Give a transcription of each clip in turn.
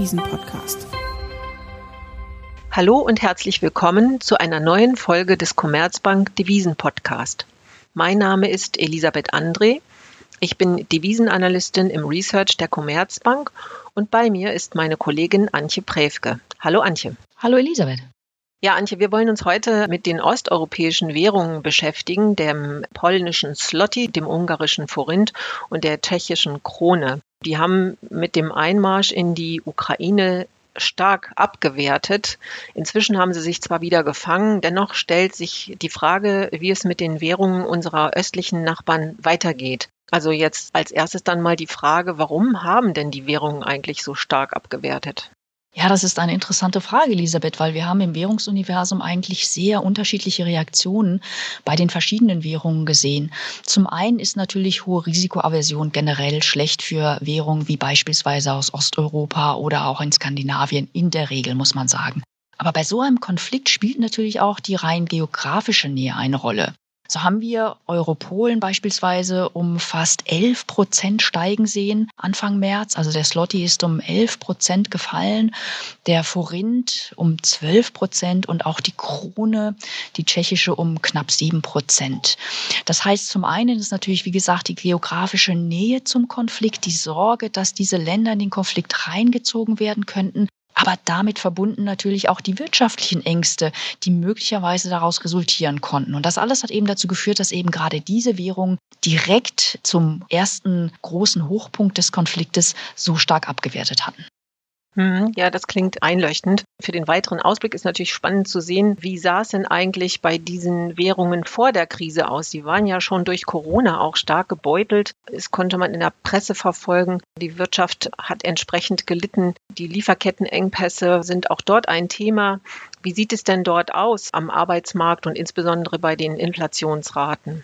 Devisen-Podcast. Hallo und herzlich willkommen zu einer neuen Folge des Commerzbank Devisen-Podcast. Mein Name ist Elisabeth André. Ich bin Devisenanalystin im Research der Commerzbank und bei mir ist meine Kollegin Antje Präfke. Hallo Antje. Hallo Elisabeth. Ja, Antje, wir wollen uns heute mit den osteuropäischen Währungen beschäftigen, dem polnischen Zloty, dem ungarischen Forint und der tschechischen Krone. Die haben mit dem Einmarsch in die Ukraine stark abgewertet. Inzwischen haben sie sich zwar wieder gefangen, dennoch stellt sich die Frage, wie es mit den Währungen unserer östlichen Nachbarn weitergeht. Also jetzt als erstes dann mal die Frage, warum haben denn die Währungen eigentlich so stark abgewertet? Ja, das ist eine interessante Frage, Elisabeth, weil wir haben im Währungsuniversum eigentlich sehr unterschiedliche Reaktionen bei den verschiedenen Währungen gesehen. Zum einen ist natürlich hohe Risikoaversion generell schlecht für Währungen wie beispielsweise aus Osteuropa oder auch in Skandinavien, in der Regel muss man sagen. Aber bei so einem Konflikt spielt natürlich auch die rein geografische Nähe eine Rolle. So haben wir Europolen beispielsweise um fast 11 Prozent steigen sehen Anfang März. Also der Slotty ist um 11 Prozent gefallen, der Forint um 12 Prozent und auch die Krone, die tschechische, um knapp 7 Prozent. Das heißt, zum einen ist natürlich, wie gesagt, die geografische Nähe zum Konflikt, die Sorge, dass diese Länder in den Konflikt reingezogen werden könnten aber damit verbunden natürlich auch die wirtschaftlichen Ängste, die möglicherweise daraus resultieren konnten. Und das alles hat eben dazu geführt, dass eben gerade diese Währungen direkt zum ersten großen Hochpunkt des Konfliktes so stark abgewertet hatten. Mhm, ja, das klingt einleuchtend. Für den weiteren Ausblick ist natürlich spannend zu sehen, wie sah es denn eigentlich bei diesen Währungen vor der Krise aus? Sie waren ja schon durch Corona auch stark gebeutelt. Es konnte man in der Presse verfolgen. Die Wirtschaft hat entsprechend gelitten. Die Lieferkettenengpässe sind auch dort ein Thema. Wie sieht es denn dort aus am Arbeitsmarkt und insbesondere bei den Inflationsraten?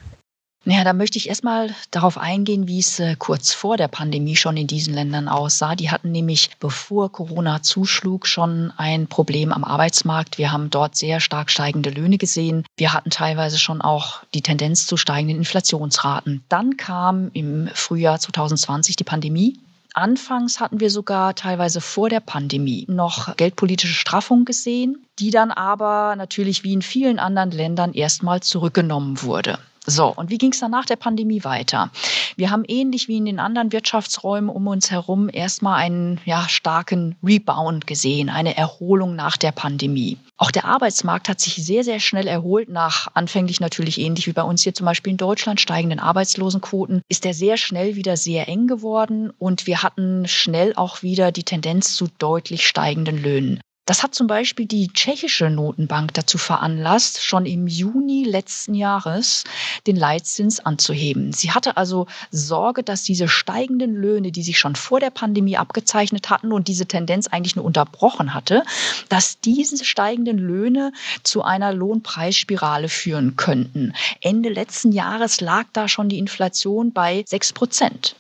Naja, da möchte ich erstmal darauf eingehen, wie es äh, kurz vor der Pandemie schon in diesen Ländern aussah. Die hatten nämlich, bevor Corona zuschlug, schon ein Problem am Arbeitsmarkt. Wir haben dort sehr stark steigende Löhne gesehen. Wir hatten teilweise schon auch die Tendenz zu steigenden Inflationsraten. Dann kam im Frühjahr 2020 die Pandemie. Anfangs hatten wir sogar teilweise vor der Pandemie noch geldpolitische Straffung gesehen, die dann aber natürlich wie in vielen anderen Ländern erstmal zurückgenommen wurde. So, und wie ging es dann nach der Pandemie weiter? Wir haben ähnlich wie in den anderen Wirtschaftsräumen um uns herum erstmal einen ja, starken Rebound gesehen, eine Erholung nach der Pandemie. Auch der Arbeitsmarkt hat sich sehr, sehr schnell erholt nach anfänglich natürlich ähnlich wie bei uns hier zum Beispiel in Deutschland steigenden Arbeitslosenquoten, ist er sehr schnell wieder sehr eng geworden und wir hatten schnell auch wieder die Tendenz zu deutlich steigenden Löhnen. Das hat zum Beispiel die tschechische Notenbank dazu veranlasst, schon im Juni letzten Jahres den Leitzins anzuheben. Sie hatte also Sorge, dass diese steigenden Löhne, die sich schon vor der Pandemie abgezeichnet hatten und diese Tendenz eigentlich nur unterbrochen hatte, dass diese steigenden Löhne zu einer Lohnpreisspirale führen könnten. Ende letzten Jahres lag da schon die Inflation bei sechs Prozent.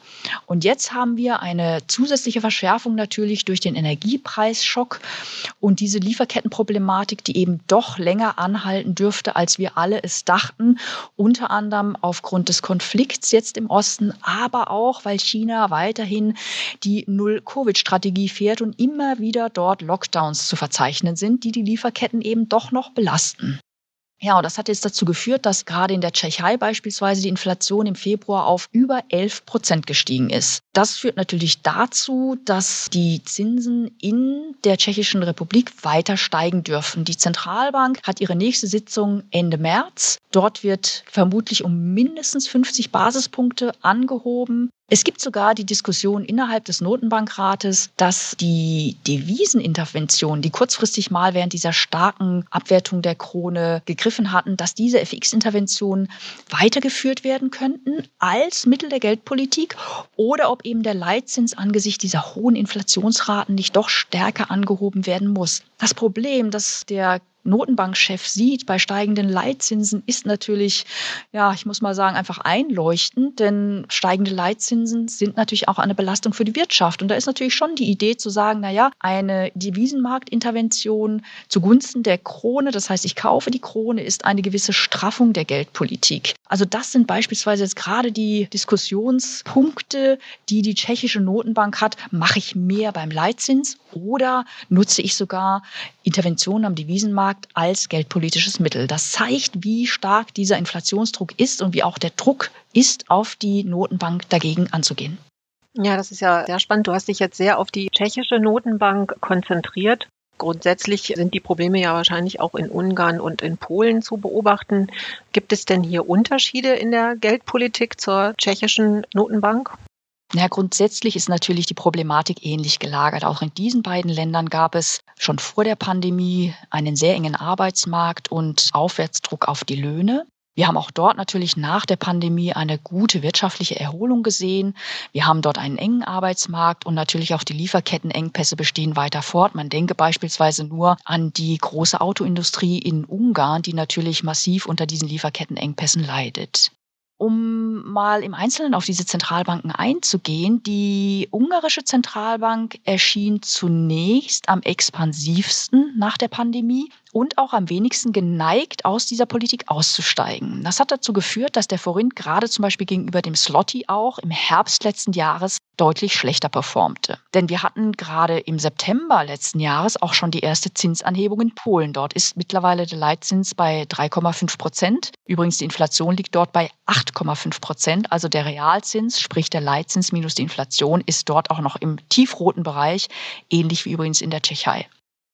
Und jetzt haben wir eine zusätzliche Verschärfung natürlich durch den Energiepreisschock und diese Lieferkettenproblematik, die eben doch länger anhalten dürfte, als wir alle es dachten, unter anderem aufgrund des Konflikts jetzt im Osten, aber auch, weil China weiterhin die Null-Covid-Strategie fährt und immer wieder dort Lockdowns zu verzeichnen sind, die die Lieferketten eben doch noch belasten. Ja, und das hat jetzt dazu geführt, dass gerade in der Tschechei beispielsweise die Inflation im Februar auf über 11 Prozent gestiegen ist. Das führt natürlich dazu, dass die Zinsen in der Tschechischen Republik weiter steigen dürfen. Die Zentralbank hat ihre nächste Sitzung Ende März. Dort wird vermutlich um mindestens 50 Basispunkte angehoben. Es gibt sogar die Diskussion innerhalb des Notenbankrates, dass die Deviseninterventionen, die kurzfristig mal während dieser starken Abwertung der Krone gegriffen hatten, dass diese FX-Interventionen weitergeführt werden könnten als Mittel der Geldpolitik oder ob eben der Leitzins angesichts dieser hohen Inflationsraten nicht doch stärker angehoben werden muss. Das Problem, das der Notenbankchef sieht bei steigenden Leitzinsen, ist natürlich, ja, ich muss mal sagen, einfach einleuchtend, denn steigende Leitzinsen sind natürlich auch eine Belastung für die Wirtschaft. Und da ist natürlich schon die Idee zu sagen, na ja, eine Devisenmarktintervention zugunsten der Krone, das heißt, ich kaufe die Krone, ist eine gewisse Straffung der Geldpolitik. Also das sind beispielsweise jetzt gerade die Diskussionspunkte, die die tschechische Notenbank hat. Mache ich mehr beim Leitzins oder nutze ich sogar Interventionen am Devisenmarkt als geldpolitisches Mittel? Das zeigt, wie stark dieser Inflationsdruck ist und wie auch der Druck ist, auf die Notenbank dagegen anzugehen. Ja, das ist ja sehr spannend. Du hast dich jetzt sehr auf die tschechische Notenbank konzentriert. Grundsätzlich sind die Probleme ja wahrscheinlich auch in Ungarn und in Polen zu beobachten. Gibt es denn hier Unterschiede in der Geldpolitik zur tschechischen Notenbank? Ja, grundsätzlich ist natürlich die Problematik ähnlich gelagert. Auch in diesen beiden Ländern gab es schon vor der Pandemie einen sehr engen Arbeitsmarkt und Aufwärtsdruck auf die Löhne. Wir haben auch dort natürlich nach der Pandemie eine gute wirtschaftliche Erholung gesehen. Wir haben dort einen engen Arbeitsmarkt und natürlich auch die Lieferkettenengpässe bestehen weiter fort. Man denke beispielsweise nur an die große Autoindustrie in Ungarn, die natürlich massiv unter diesen Lieferkettenengpässen leidet. Um mal im Einzelnen auf diese Zentralbanken einzugehen, die ungarische Zentralbank erschien zunächst am expansivsten nach der Pandemie und auch am wenigsten geneigt, aus dieser Politik auszusteigen. Das hat dazu geführt, dass der Forint gerade zum Beispiel gegenüber dem Slotty auch im Herbst letzten Jahres deutlich schlechter performte. Denn wir hatten gerade im September letzten Jahres auch schon die erste Zinsanhebung in Polen. Dort ist mittlerweile der Leitzins bei 3,5 Prozent. Übrigens, die Inflation liegt dort bei 8,5 Prozent. Also der Realzins, sprich der Leitzins minus die Inflation, ist dort auch noch im tiefroten Bereich, ähnlich wie übrigens in der Tschechei.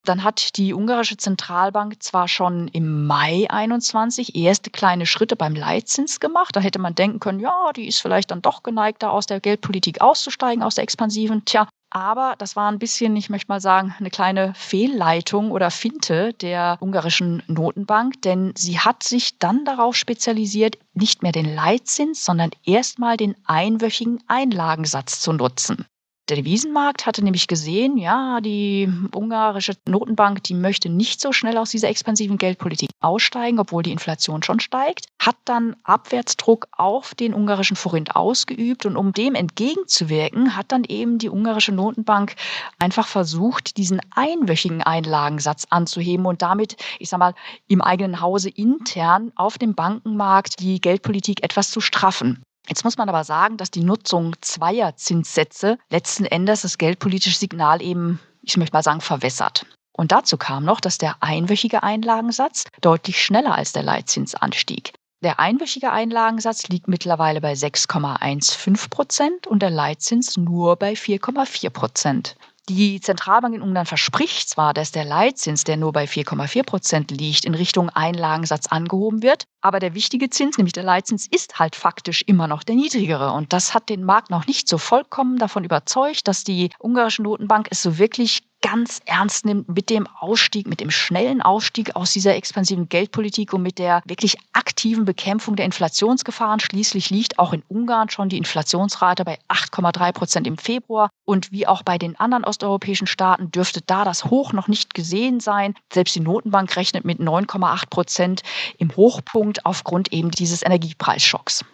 Dann hat die ungarische Zentralbank zwar schon im Mai 21 erste kleine Schritte beim Leitzins gemacht. Da hätte man denken können, ja, die ist vielleicht dann doch geneigt, da aus der Geldpolitik auszusteigen, aus der expansiven. Tja, aber das war ein bisschen, ich möchte mal sagen, eine kleine Fehlleitung oder Finte der ungarischen Notenbank, denn sie hat sich dann darauf spezialisiert, nicht mehr den Leitzins, sondern erstmal den einwöchigen Einlagensatz zu nutzen. Der Devisenmarkt hatte nämlich gesehen, ja, die ungarische Notenbank, die möchte nicht so schnell aus dieser expansiven Geldpolitik aussteigen, obwohl die Inflation schon steigt, hat dann Abwärtsdruck auf den ungarischen Forint ausgeübt und um dem entgegenzuwirken, hat dann eben die ungarische Notenbank einfach versucht, diesen einwöchigen Einlagensatz anzuheben und damit, ich sag mal, im eigenen Hause intern auf dem Bankenmarkt die Geldpolitik etwas zu straffen. Jetzt muss man aber sagen, dass die Nutzung zweier Zinssätze letzten Endes das geldpolitische Signal eben, ich möchte mal sagen, verwässert. Und dazu kam noch, dass der einwöchige Einlagensatz deutlich schneller als der Leitzins anstieg. Der einwöchige Einlagensatz liegt mittlerweile bei 6,15 Prozent und der Leitzins nur bei 4,4 Prozent. Die Zentralbank in Ungarn verspricht zwar, dass der Leitzins, der nur bei 4,4 Prozent liegt, in Richtung Einlagensatz angehoben wird, aber der wichtige Zins, nämlich der Leitzins, ist halt faktisch immer noch der niedrigere. Und das hat den Markt noch nicht so vollkommen davon überzeugt, dass die ungarische Notenbank es so wirklich ganz ernst nimmt mit dem Ausstieg, mit dem schnellen Ausstieg aus dieser expansiven Geldpolitik und mit der wirklich aktiven Bekämpfung der Inflationsgefahren. Schließlich liegt auch in Ungarn schon die Inflationsrate bei 8,3 Prozent im Februar. Und wie auch bei den anderen osteuropäischen Staaten dürfte da das Hoch noch nicht gesehen sein. Selbst die Notenbank rechnet mit 9,8 Prozent im Hochpunkt aufgrund eben dieses Energiepreisschocks.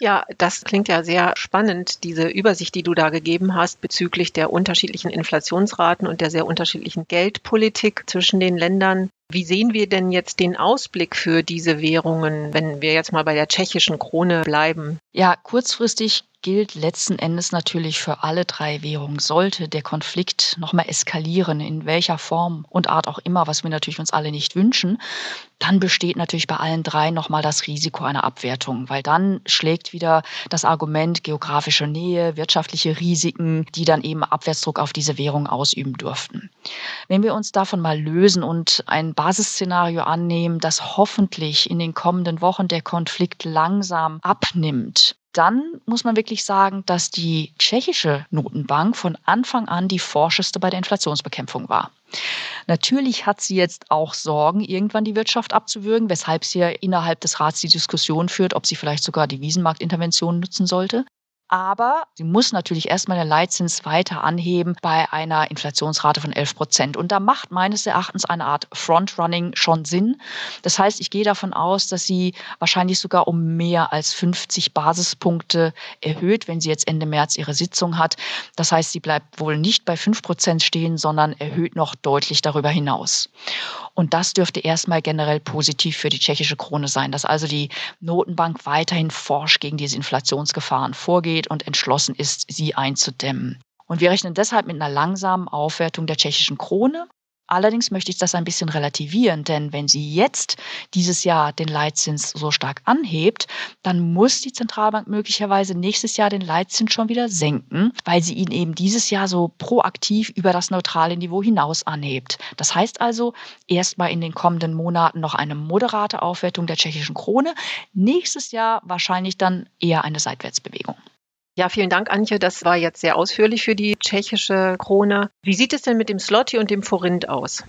Ja, das klingt ja sehr spannend, diese Übersicht, die du da gegeben hast bezüglich der unterschiedlichen Inflationsraten und der sehr unterschiedlichen Geldpolitik zwischen den Ländern. Wie sehen wir denn jetzt den Ausblick für diese Währungen, wenn wir jetzt mal bei der tschechischen Krone bleiben? Ja, kurzfristig gilt letzten Endes natürlich für alle drei Währungen. Sollte der Konflikt nochmal eskalieren, in welcher Form und Art auch immer, was wir natürlich uns alle nicht wünschen, dann besteht natürlich bei allen drei nochmal das Risiko einer Abwertung, weil dann schlägt wieder das Argument geografische Nähe, wirtschaftliche Risiken, die dann eben Abwärtsdruck auf diese Währung ausüben dürften. Wenn wir uns davon mal lösen und ein Basisszenario annehmen, dass hoffentlich in den kommenden Wochen der Konflikt langsam abnimmt, dann muss man wirklich sagen, dass die tschechische Notenbank von Anfang an die forscheste bei der Inflationsbekämpfung war. Natürlich hat sie jetzt auch Sorgen, irgendwann die Wirtschaft abzuwürgen, weshalb sie ja innerhalb des Rats die Diskussion führt, ob sie vielleicht sogar die Wiesenmarktintervention nutzen sollte. Aber sie muss natürlich erstmal den Leitzins weiter anheben bei einer Inflationsrate von 11 Prozent. Und da macht meines Erachtens eine Art Frontrunning schon Sinn. Das heißt, ich gehe davon aus, dass sie wahrscheinlich sogar um mehr als 50 Basispunkte erhöht, wenn sie jetzt Ende März ihre Sitzung hat. Das heißt, sie bleibt wohl nicht bei 5 Prozent stehen, sondern erhöht noch deutlich darüber hinaus. Und das dürfte erstmal generell positiv für die tschechische Krone sein, dass also die Notenbank weiterhin forsch gegen diese Inflationsgefahren vorgeht und entschlossen ist, sie einzudämmen. Und wir rechnen deshalb mit einer langsamen Aufwertung der tschechischen Krone Allerdings möchte ich das ein bisschen relativieren, denn wenn sie jetzt dieses Jahr den Leitzins so stark anhebt, dann muss die Zentralbank möglicherweise nächstes Jahr den Leitzins schon wieder senken, weil sie ihn eben dieses Jahr so proaktiv über das neutrale Niveau hinaus anhebt. Das heißt also, erstmal in den kommenden Monaten noch eine moderate Aufwertung der tschechischen Krone, nächstes Jahr wahrscheinlich dann eher eine Seitwärtsbewegung. Ja, vielen Dank, Antje. Das war jetzt sehr ausführlich für die tschechische Krone. Wie sieht es denn mit dem Slotty und dem Forint aus?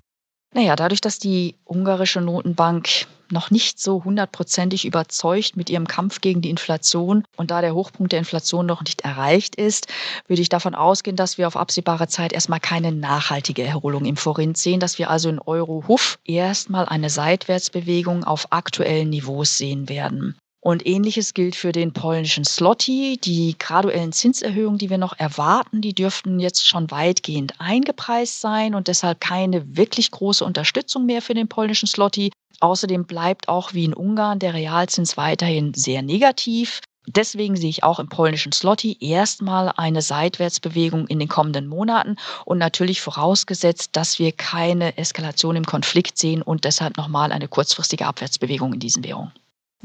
Naja, dadurch, dass die ungarische Notenbank noch nicht so hundertprozentig überzeugt mit ihrem Kampf gegen die Inflation und da der Hochpunkt der Inflation noch nicht erreicht ist, würde ich davon ausgehen, dass wir auf absehbare Zeit erstmal keine nachhaltige Erholung im Forint sehen, dass wir also in Euro-Huff erstmal eine Seitwärtsbewegung auf aktuellen Niveaus sehen werden. Und ähnliches gilt für den polnischen Slotty. Die graduellen Zinserhöhungen, die wir noch erwarten, die dürften jetzt schon weitgehend eingepreist sein und deshalb keine wirklich große Unterstützung mehr für den polnischen Slotty. Außerdem bleibt auch wie in Ungarn der Realzins weiterhin sehr negativ. Deswegen sehe ich auch im polnischen Slotty erstmal eine Seitwärtsbewegung in den kommenden Monaten und natürlich vorausgesetzt, dass wir keine Eskalation im Konflikt sehen und deshalb nochmal eine kurzfristige Abwärtsbewegung in diesen Währungen.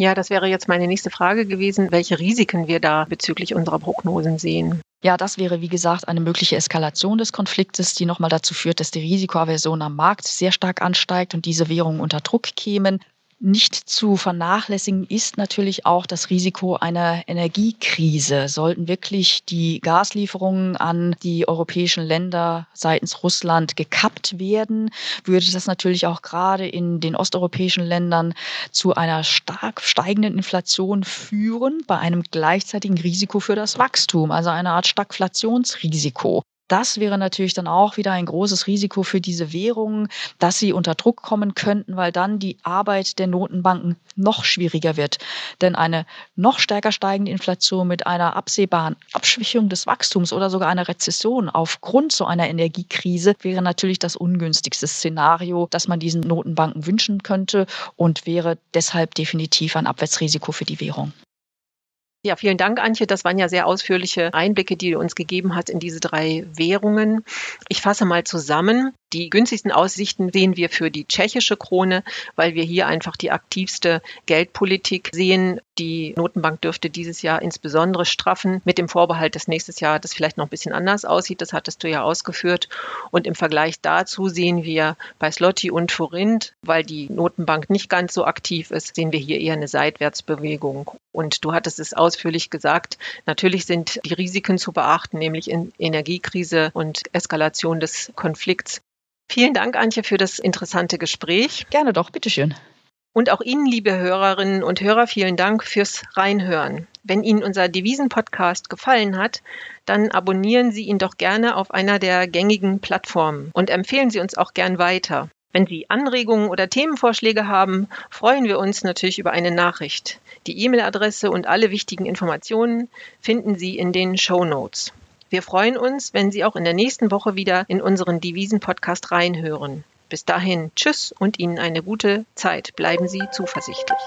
Ja, das wäre jetzt meine nächste Frage gewesen, welche Risiken wir da bezüglich unserer Prognosen sehen. Ja, das wäre, wie gesagt, eine mögliche Eskalation des Konfliktes, die nochmal dazu führt, dass die Risikoaversion am Markt sehr stark ansteigt und diese Währungen unter Druck kämen. Nicht zu vernachlässigen ist natürlich auch das Risiko einer Energiekrise. Sollten wirklich die Gaslieferungen an die europäischen Länder seitens Russland gekappt werden, würde das natürlich auch gerade in den osteuropäischen Ländern zu einer stark steigenden Inflation führen, bei einem gleichzeitigen Risiko für das Wachstum, also eine Art Stagflationsrisiko. Das wäre natürlich dann auch wieder ein großes Risiko für diese Währungen, dass sie unter Druck kommen könnten, weil dann die Arbeit der Notenbanken noch schwieriger wird. Denn eine noch stärker steigende Inflation mit einer absehbaren Abschwächung des Wachstums oder sogar einer Rezession aufgrund so einer Energiekrise wäre natürlich das ungünstigste Szenario, das man diesen Notenbanken wünschen könnte und wäre deshalb definitiv ein Abwärtsrisiko für die Währung. Ja, vielen Dank, Antje. Das waren ja sehr ausführliche Einblicke, die du uns gegeben hast in diese drei Währungen. Ich fasse mal zusammen. Die günstigsten Aussichten sehen wir für die tschechische Krone, weil wir hier einfach die aktivste Geldpolitik sehen. Die Notenbank dürfte dieses Jahr insbesondere straffen, mit dem Vorbehalt, dass nächstes Jahr das vielleicht noch ein bisschen anders aussieht. Das hattest du ja ausgeführt. Und im Vergleich dazu sehen wir bei Slotty und Forint, weil die Notenbank nicht ganz so aktiv ist, sehen wir hier eher eine Seitwärtsbewegung. Und du hattest es ausführlich gesagt. Natürlich sind die Risiken zu beachten, nämlich in Energiekrise und Eskalation des Konflikts. Vielen Dank, Antje, für das interessante Gespräch. Gerne doch, bitteschön. Und auch Ihnen, liebe Hörerinnen und Hörer, vielen Dank fürs Reinhören. Wenn Ihnen unser Devisen-Podcast gefallen hat, dann abonnieren Sie ihn doch gerne auf einer der gängigen Plattformen und empfehlen Sie uns auch gern weiter. Wenn Sie Anregungen oder Themenvorschläge haben, freuen wir uns natürlich über eine Nachricht. Die E-Mail-Adresse und alle wichtigen Informationen finden Sie in den Show Notes. Wir freuen uns, wenn Sie auch in der nächsten Woche wieder in unseren Devisen-Podcast reinhören. Bis dahin, tschüss und Ihnen eine gute Zeit. Bleiben Sie zuversichtlich.